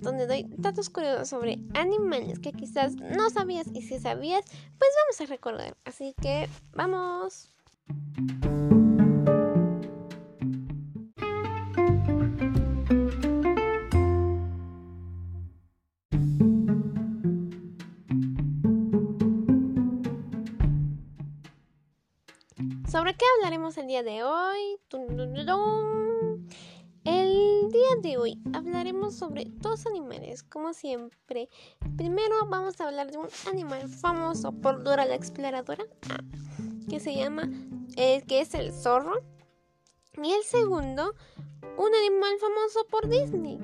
Donde doy datos curiosos sobre animales que quizás no sabías y si sabías, pues vamos a recordar. Así que vamos. ¿Sobre qué hablaremos el día de hoy? Día de hoy hablaremos sobre dos animales, como siempre. Primero vamos a hablar de un animal famoso por Dora la Exploradora, ah, que se llama, eh, que es el zorro. Y el segundo, un animal famoso por Disney,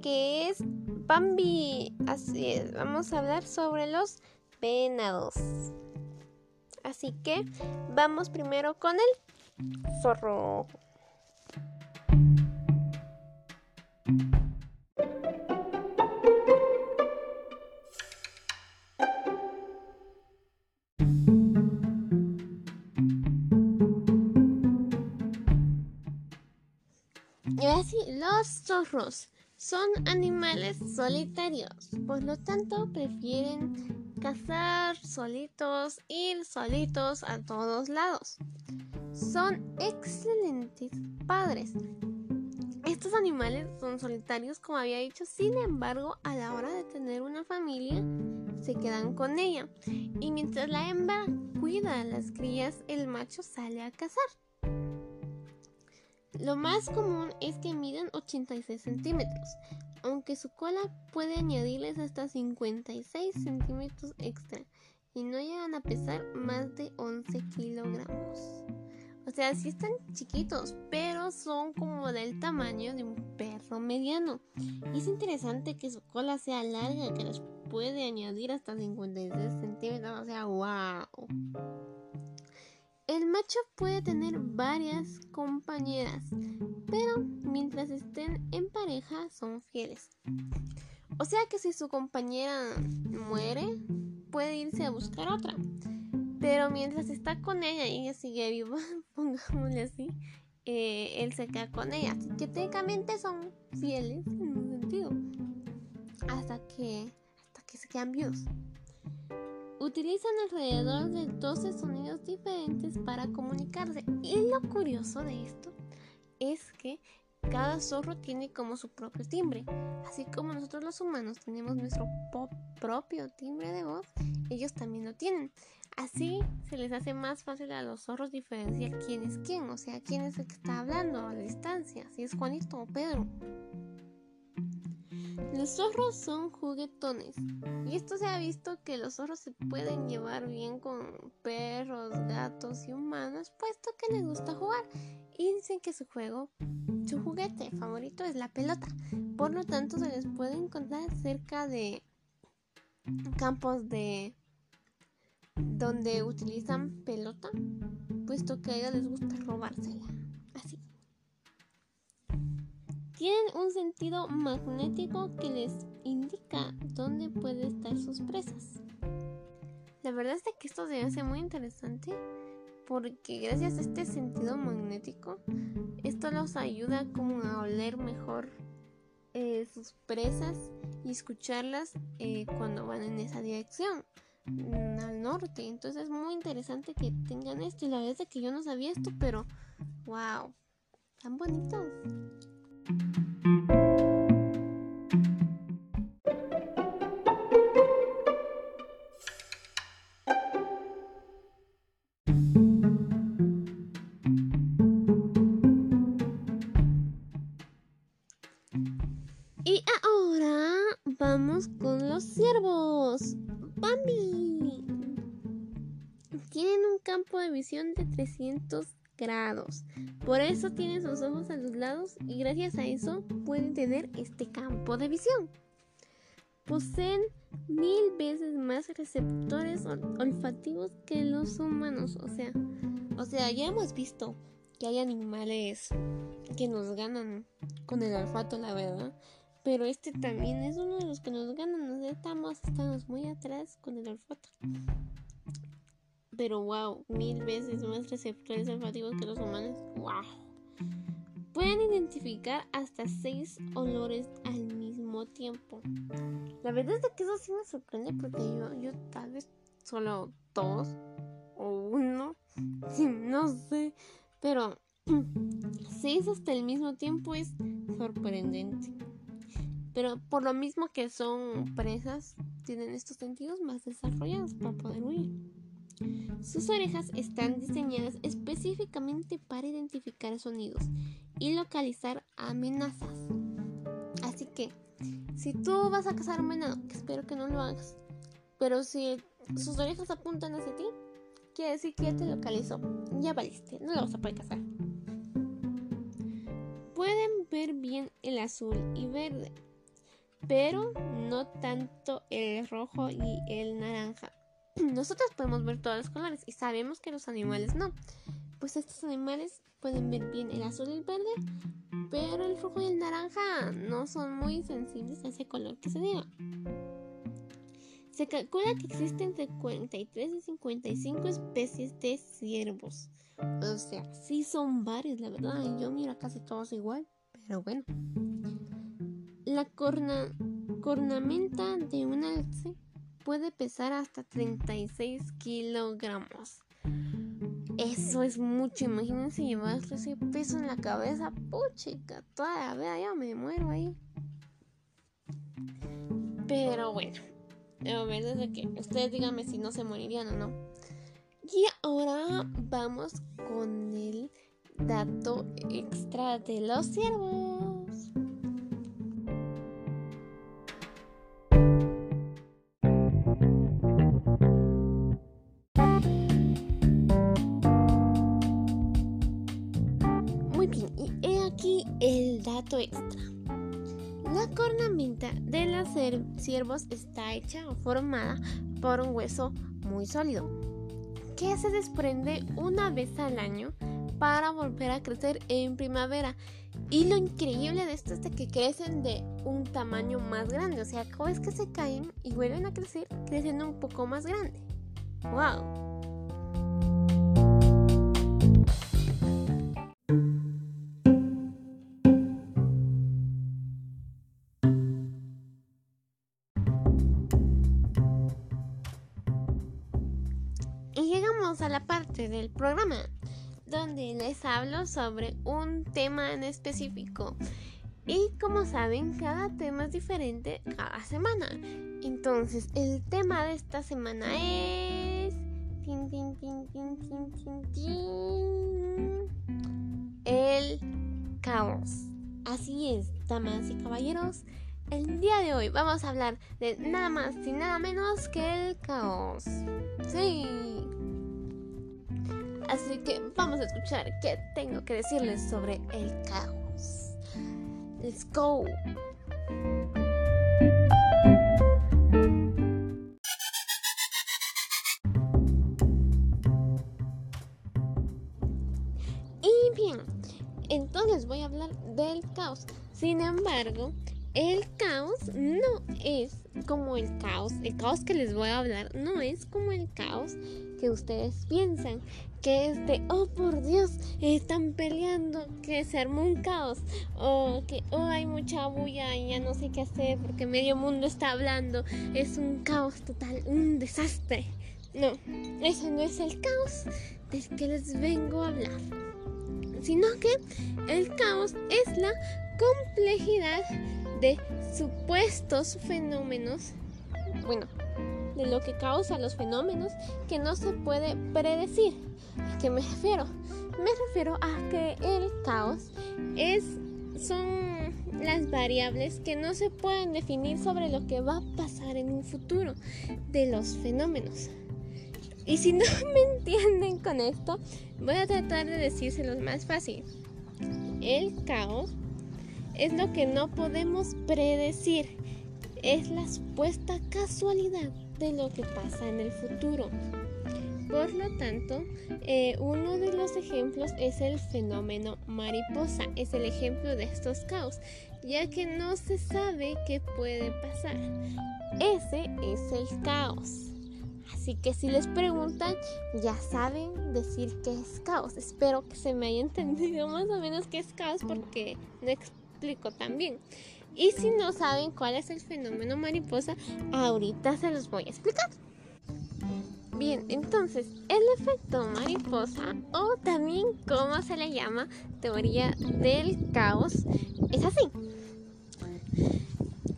que es Bambi. Así es, vamos a hablar sobre los venados. Así que vamos primero con el zorro. Son animales solitarios, por lo tanto prefieren cazar solitos, ir solitos a todos lados. Son excelentes padres. Estos animales son solitarios, como había dicho, sin embargo, a la hora de tener una familia, se quedan con ella. Y mientras la hembra cuida a las crías, el macho sale a cazar. Lo más común es que midan 86 centímetros, aunque su cola puede añadirles hasta 56 centímetros extra y no llegan a pesar más de 11 kilogramos. O sea, sí están chiquitos, pero son como del tamaño de un perro mediano. Es interesante que su cola sea larga, que les puede añadir hasta 56 centímetros. O sea, wow. El macho puede tener varias compañeras, pero mientras estén en pareja son fieles. O sea que si su compañera muere, puede irse a buscar otra. Pero mientras está con ella y ella sigue viva, pongámosle así, eh, él se queda con ella. Que técnicamente son fieles en un sentido. Hasta que, hasta que se quedan vivos. Utilizan alrededor de 12 sonidos diferentes para comunicarse. Y lo curioso de esto es que cada zorro tiene como su propio timbre. Así como nosotros los humanos tenemos nuestro propio timbre de voz, ellos también lo tienen. Así se les hace más fácil a los zorros diferenciar quién es quién, o sea, quién es el que está hablando a distancia, si es Juanito o Pedro. Los zorros son juguetones y esto se ha visto que los zorros se pueden llevar bien con perros, gatos y humanos puesto que les gusta jugar y dicen que su juego, su juguete favorito es la pelota. Por lo tanto se les puede encontrar cerca de campos de donde utilizan pelota puesto que a ellos les gusta robársela. Así tienen un sentido magnético que les indica dónde pueden estar sus presas. La verdad es que esto se hace muy interesante porque gracias a este sentido magnético, esto los ayuda como a oler mejor eh, sus presas y escucharlas eh, cuando van en esa dirección mm, al norte. Entonces es muy interesante que tengan esto y la verdad es que yo no sabía esto, pero wow, tan bonitos. Y ahora vamos con los ciervos. Bambi. Tienen un campo de visión de 300 grados. Por eso tienen sus ojos a los lados y gracias a eso pueden tener este campo de visión. Poseen mil veces más receptores olfativos que los humanos. O sea, o sea, ya hemos visto que hay animales que nos ganan con el olfato, la verdad. Pero este también es uno de los que nos ganan. estamos, estamos muy atrás con el olfato pero wow, mil veces más receptores olfativos que los humanos. Wow. Pueden identificar hasta seis olores al mismo tiempo. La verdad es que eso sí me sorprende porque yo, yo tal vez solo dos o uno, no sé, pero si es hasta el mismo tiempo es sorprendente. Pero por lo mismo que son presas, tienen estos sentidos más desarrollados para poder huir. Sus orejas están diseñadas específicamente para identificar sonidos y localizar amenazas. Así que, si tú vas a cazar un venado, espero que no lo hagas, pero si sus orejas apuntan hacia ti, quiere decir que ya te localizó. Ya valiste, no lo vas a poder cazar. Pueden ver bien el azul y verde, pero no tanto el rojo y el naranja. Nosotros podemos ver todos los colores y sabemos que los animales no. Pues estos animales pueden ver bien el azul y el verde, pero el rojo y el naranja no son muy sensibles a ese color que se diga. Se calcula que existen entre 43 y 55 especies de ciervos. O sea, sí son varios, la verdad. Yo miro casi todos igual, pero bueno. La corna, cornamenta de un alce puede pesar hasta 36 kilogramos. Eso es mucho. Imagínense llevar ese peso en la cabeza. Puchica, toda la vida ya me muero ahí. Pero bueno, a ver desde que ustedes díganme si no se morirían o no. Y ahora vamos con el dato extra de los ciervos. La cornamenta de los ciervos está hecha o formada por un hueso muy sólido que se desprende una vez al año para volver a crecer en primavera. Y lo increíble de esto es que crecen de un tamaño más grande. O sea, como es que se caen y vuelven a crecer creciendo un poco más grande. ¡Wow! A la parte del programa donde les hablo sobre un tema en específico. Y como saben, cada tema es diferente cada semana. Entonces, el tema de esta semana es... El caos. Así es, damas y caballeros. El día de hoy vamos a hablar de nada más y nada menos que el caos. Sí. Así que vamos a escuchar qué tengo que decirles sobre el caos. Let's go. Y bien, entonces voy a hablar del caos. Sin embargo, el caos no es como el caos, el caos que les voy a hablar no es como el caos que ustedes piensan que es de, oh por Dios, están peleando, que se armó un caos, o que oh, hay mucha bulla y ya no sé qué hacer porque medio mundo está hablando, es un caos total, un desastre. No, ese no es el caos del que les vengo a hablar, sino que el caos es la complejidad de supuestos fenómenos, bueno, de lo que causa los fenómenos que no se puede predecir. ¿A qué me refiero? Me refiero a que el caos es son las variables que no se pueden definir sobre lo que va a pasar en un futuro de los fenómenos. Y si no me entienden con esto, voy a tratar de decírselos más fácil. El caos es lo que no podemos predecir, es la supuesta casualidad de lo que pasa en el futuro. Por lo tanto, eh, uno de los ejemplos es el fenómeno mariposa, es el ejemplo de estos caos, ya que no se sabe qué puede pasar. Ese es el caos. Así que si les preguntan, ya saben decir qué es caos. Espero que se me haya entendido más o menos qué es caos porque no explico tan bien. Y si no saben cuál es el fenómeno mariposa, ahorita se los voy a explicar. Bien, entonces el efecto mariposa o también como se le llama teoría del caos es así.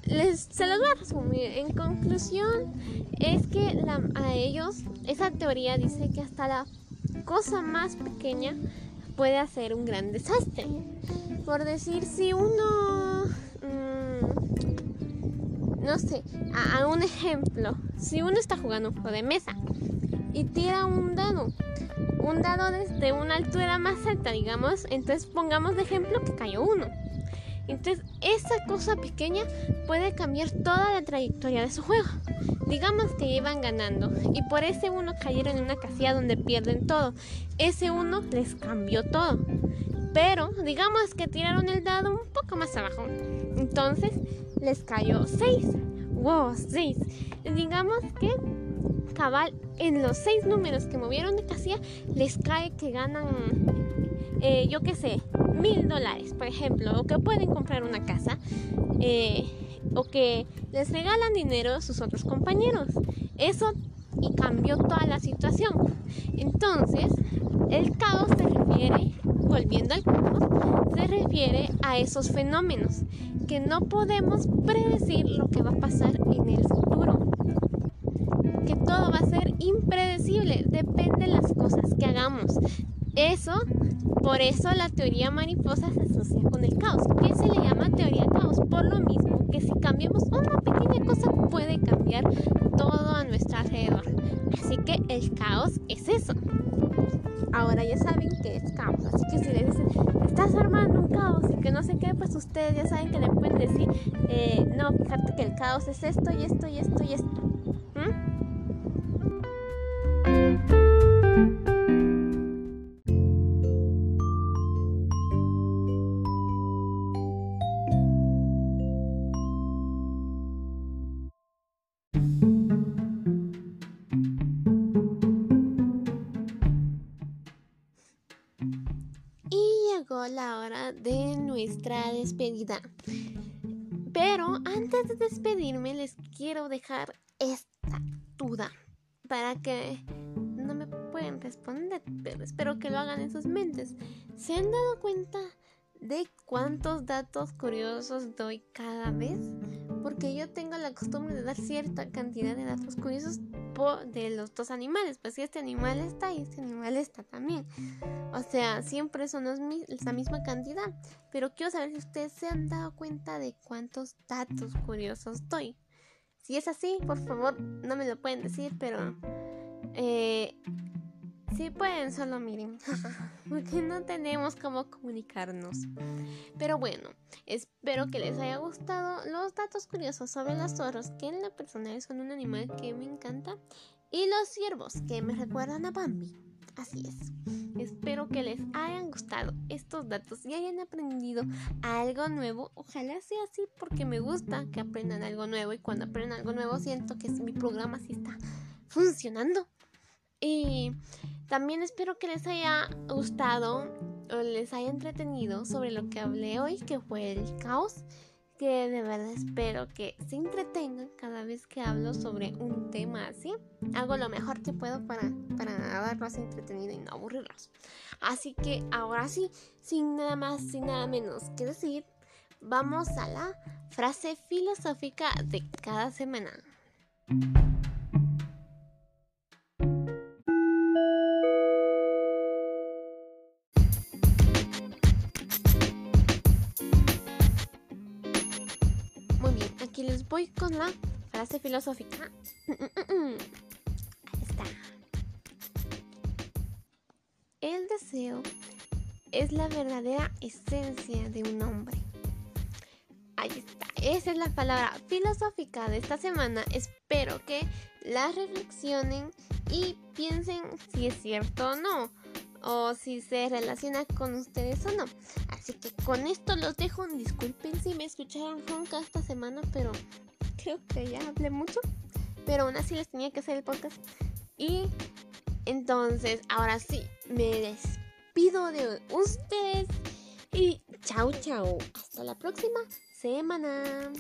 Les, se los voy a resumir. En conclusión, es que a ellos esa teoría dice que hasta la cosa más pequeña puede hacer un gran desastre. Por decir, si uno, mm, no sé, a, un ejemplo, si uno está jugando un juego de mesa y tira un dado, un dado desde una altura más alta, digamos, entonces pongamos de ejemplo que cayó uno. Entonces, esa cosa pequeña puede cambiar toda la trayectoria de su juego. Digamos que iban ganando y por ese uno cayeron en una casilla donde pierden todo. Ese uno les cambió todo. Pero digamos que tiraron el dado un poco más abajo. Entonces les cayó 6. Wow, 6. Digamos que cabal en los 6 números que movieron de casilla les cae que ganan, eh, yo qué sé, mil dólares, por ejemplo, o que pueden comprar una casa. Eh, o que les regalan dinero a sus otros compañeros. Eso y cambió toda la situación. Entonces, el caos se refiere, volviendo al caos, se refiere a esos fenómenos que no podemos predecir lo que va a pasar en el futuro. Que todo va a ser impredecible, depende de las cosas que hagamos. Eso, por eso la teoría mariposa se asocia con el caos. ¿Qué se le llama teoría caos? Por lo mismo que si cambiamos una pequeña cosa puede cambiar todo a nuestro alrededor. Así que el caos es eso. Ahora ya saben que es caos. Así que si les dicen, estás armando un caos y que no sé qué, pues ustedes ya saben que le pueden decir, eh, no, fíjate que el caos es esto y esto y esto y esto. Nuestra despedida. Pero antes de despedirme les quiero dejar esta duda para que no me pueden responder, pero espero que lo hagan en sus mentes. ¿Se han dado cuenta de cuántos datos curiosos doy cada vez? Porque yo tengo la costumbre de dar cierta cantidad de datos curiosos de los dos animales. Pues si este animal está y este animal está también. O sea, siempre son la misma cantidad. Pero quiero saber si ustedes se han dado cuenta de cuántos datos curiosos doy. Si es así, por favor, no me lo pueden decir, pero... Eh, si pueden, solo miren. Porque no tenemos cómo comunicarnos. Pero bueno, espero que les haya gustado los datos curiosos sobre los zorros, que en lo personal son un animal que me encanta. Y los ciervos, que me recuerdan a Bambi. Así es. Espero que les hayan gustado estos datos y hayan aprendido algo nuevo. Ojalá sea así porque me gusta que aprendan algo nuevo y cuando aprendan algo nuevo siento que mi programa sí está funcionando. Y también espero que les haya gustado o les haya entretenido sobre lo que hablé hoy, que fue el caos. Que de verdad espero que se entretengan cada vez que hablo sobre un tema así. Hago lo mejor que puedo para, para darlos entretenido y no aburrirlos. Así que ahora sí, sin nada más, sin nada menos que decir, vamos a la frase filosófica de cada semana. Voy con la frase filosófica. Ahí está. El deseo es la verdadera esencia de un hombre. Ahí está. Esa es la palabra filosófica de esta semana. Espero que la reflexionen y piensen si es cierto o no. O si se relaciona con ustedes o no. Así que con esto los dejo. Disculpen si me escucharon ronca esta semana, pero creo que ya hablé mucho, pero aún así les tenía que hacer el podcast. Y entonces, ahora sí, me despido de ustedes y chao, chao. Hasta la próxima semana.